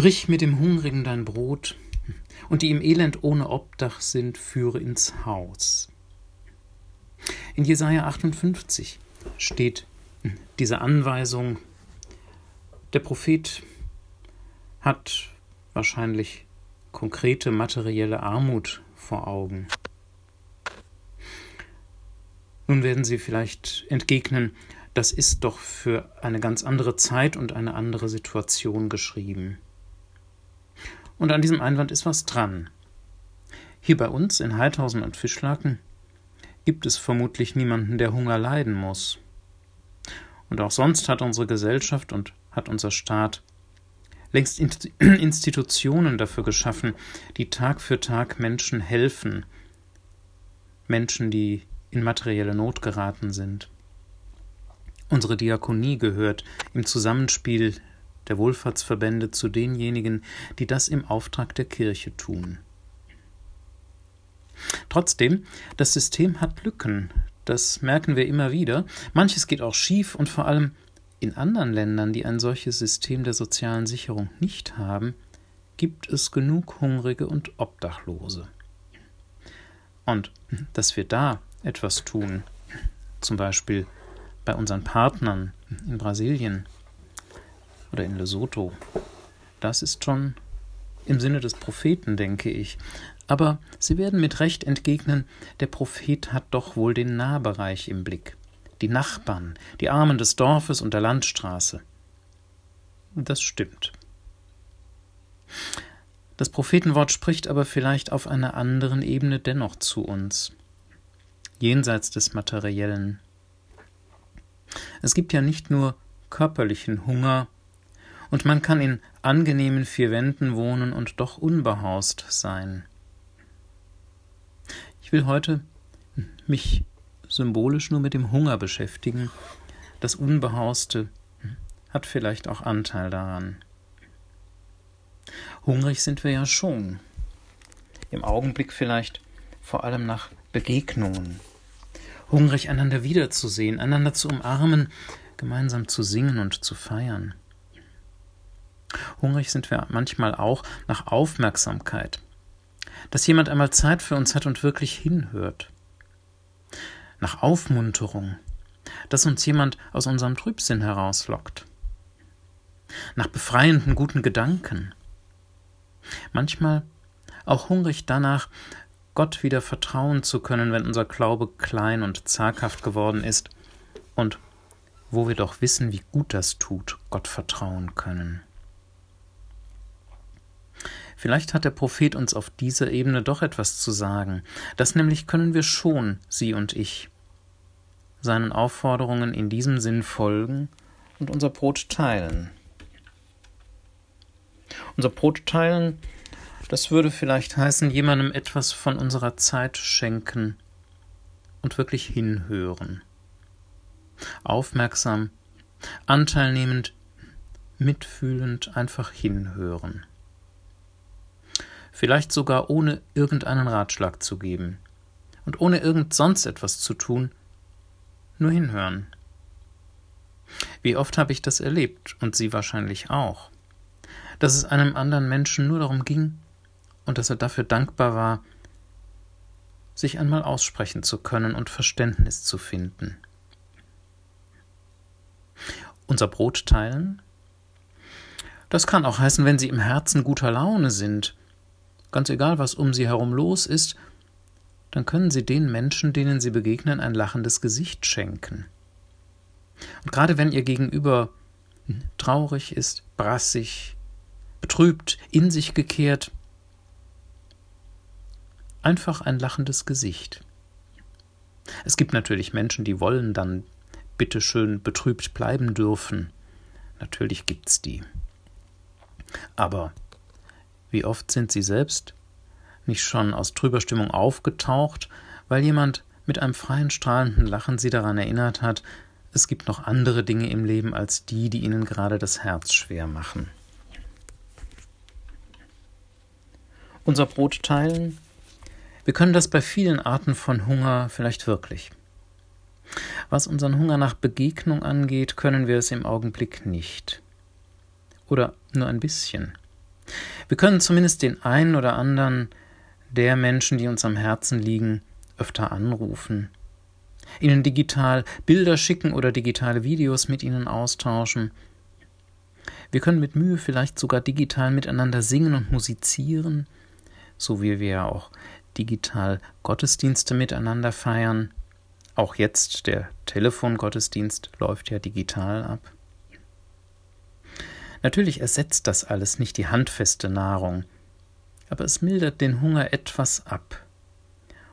Brich mit dem Hungrigen dein Brot, und die im Elend ohne Obdach sind, führe ins Haus. In Jesaja 58 steht diese Anweisung, der Prophet hat wahrscheinlich konkrete materielle Armut vor Augen. Nun werden Sie vielleicht entgegnen, das ist doch für eine ganz andere Zeit und eine andere Situation geschrieben. Und an diesem Einwand ist was dran. Hier bei uns in Heidhausen und Fischlaken gibt es vermutlich niemanden, der Hunger leiden muss. Und auch sonst hat unsere Gesellschaft und hat unser Staat längst Institutionen dafür geschaffen, die Tag für Tag Menschen helfen, Menschen, die in materielle Not geraten sind. Unsere Diakonie gehört im Zusammenspiel der Wohlfahrtsverbände zu denjenigen, die das im Auftrag der Kirche tun. Trotzdem, das System hat Lücken, das merken wir immer wieder. Manches geht auch schief und vor allem in anderen Ländern, die ein solches System der sozialen Sicherung nicht haben, gibt es genug Hungrige und Obdachlose. Und dass wir da etwas tun, zum Beispiel bei unseren Partnern in Brasilien oder in Lesotho, das ist schon im Sinne des Propheten, denke ich. Aber Sie werden mit Recht entgegnen, der Prophet hat doch wohl den Nahbereich im Blick die Nachbarn, die Armen des Dorfes und der Landstraße. Das stimmt. Das Prophetenwort spricht aber vielleicht auf einer anderen Ebene dennoch zu uns, jenseits des Materiellen. Es gibt ja nicht nur körperlichen Hunger, und man kann in angenehmen vier Wänden wohnen und doch unbehaust sein. Ich will heute mich symbolisch nur mit dem Hunger beschäftigen. Das Unbehauste hat vielleicht auch Anteil daran. Hungrig sind wir ja schon. Im Augenblick vielleicht vor allem nach Begegnungen. Hungrig einander wiederzusehen, einander zu umarmen, gemeinsam zu singen und zu feiern. Hungrig sind wir manchmal auch nach Aufmerksamkeit, dass jemand einmal Zeit für uns hat und wirklich hinhört nach Aufmunterung, dass uns jemand aus unserem Trübsinn herauslockt, nach befreienden guten Gedanken, manchmal auch hungrig danach, Gott wieder vertrauen zu können, wenn unser Glaube klein und zaghaft geworden ist und wo wir doch wissen, wie gut das tut, Gott vertrauen können. Vielleicht hat der Prophet uns auf dieser Ebene doch etwas zu sagen. Das nämlich können wir schon, Sie und ich. Seinen Aufforderungen in diesem Sinn folgen und unser Brot teilen. Unser Brot teilen, das würde vielleicht heißen, jemandem etwas von unserer Zeit schenken und wirklich hinhören. Aufmerksam, anteilnehmend, mitfühlend einfach hinhören vielleicht sogar ohne irgendeinen Ratschlag zu geben und ohne irgend sonst etwas zu tun, nur hinhören. Wie oft habe ich das erlebt und Sie wahrscheinlich auch, dass es einem anderen Menschen nur darum ging und dass er dafür dankbar war, sich einmal aussprechen zu können und Verständnis zu finden. Unser Brot teilen? Das kann auch heißen, wenn Sie im Herzen guter Laune sind ganz egal, was um sie herum los ist, dann können sie den Menschen, denen sie begegnen, ein lachendes Gesicht schenken. Und gerade wenn ihr Gegenüber traurig ist, brassig, betrübt, in sich gekehrt, einfach ein lachendes Gesicht. Es gibt natürlich Menschen, die wollen dann bitteschön betrübt bleiben dürfen. Natürlich gibt's die. Aber wie oft sind Sie selbst nicht schon aus trüber Stimmung aufgetaucht, weil jemand mit einem freien, strahlenden Lachen Sie daran erinnert hat, es gibt noch andere Dinge im Leben als die, die Ihnen gerade das Herz schwer machen. Unser Brot teilen? Wir können das bei vielen Arten von Hunger vielleicht wirklich. Was unseren Hunger nach Begegnung angeht, können wir es im Augenblick nicht. Oder nur ein bisschen. Wir können zumindest den einen oder anderen der Menschen, die uns am Herzen liegen, öfter anrufen, ihnen digital Bilder schicken oder digitale Videos mit ihnen austauschen. Wir können mit Mühe vielleicht sogar digital miteinander singen und musizieren, so wie wir ja auch digital Gottesdienste miteinander feiern. Auch jetzt der Telefongottesdienst läuft ja digital ab. Natürlich ersetzt das alles nicht die handfeste Nahrung, aber es mildert den Hunger etwas ab.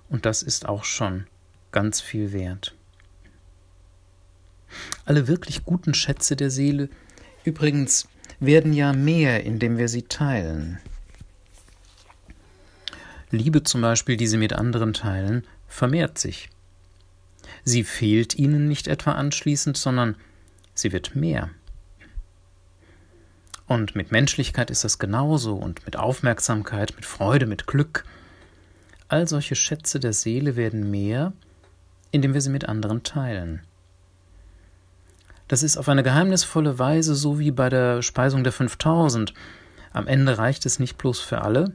Und das ist auch schon ganz viel wert. Alle wirklich guten Schätze der Seele übrigens werden ja mehr, indem wir sie teilen. Liebe zum Beispiel, die sie mit anderen teilen, vermehrt sich. Sie fehlt ihnen nicht etwa anschließend, sondern sie wird mehr. Und mit Menschlichkeit ist das genauso und mit Aufmerksamkeit, mit Freude, mit Glück. All solche Schätze der Seele werden mehr, indem wir sie mit anderen teilen. Das ist auf eine geheimnisvolle Weise so wie bei der Speisung der 5000. Am Ende reicht es nicht bloß für alle,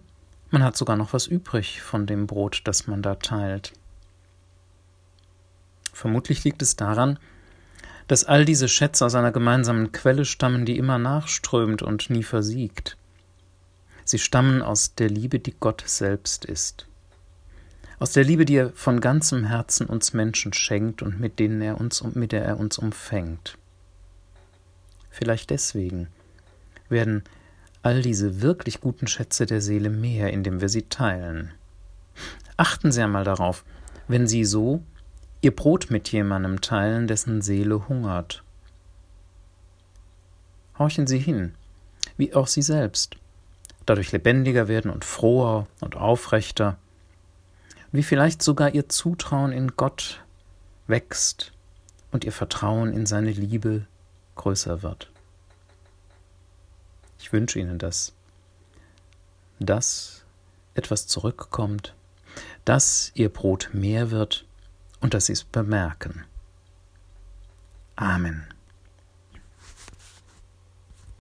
man hat sogar noch was übrig von dem Brot, das man da teilt. Vermutlich liegt es daran, dass all diese Schätze aus einer gemeinsamen Quelle stammen, die immer nachströmt und nie versiegt. Sie stammen aus der Liebe, die Gott selbst ist. Aus der Liebe, die er von ganzem Herzen uns Menschen schenkt und mit denen er uns mit der er uns umfängt. Vielleicht deswegen werden all diese wirklich guten Schätze der Seele mehr, indem wir sie teilen. Achten Sie einmal darauf, wenn Sie so Ihr Brot mit jemandem teilen, dessen Seele hungert. Horchen Sie hin, wie auch Sie selbst, dadurch lebendiger werden und froher und aufrechter, wie vielleicht sogar Ihr Zutrauen in Gott wächst und Ihr Vertrauen in seine Liebe größer wird. Ich wünsche Ihnen das, dass etwas zurückkommt, dass Ihr Brot mehr wird und dass Sie es bemerken. Amen.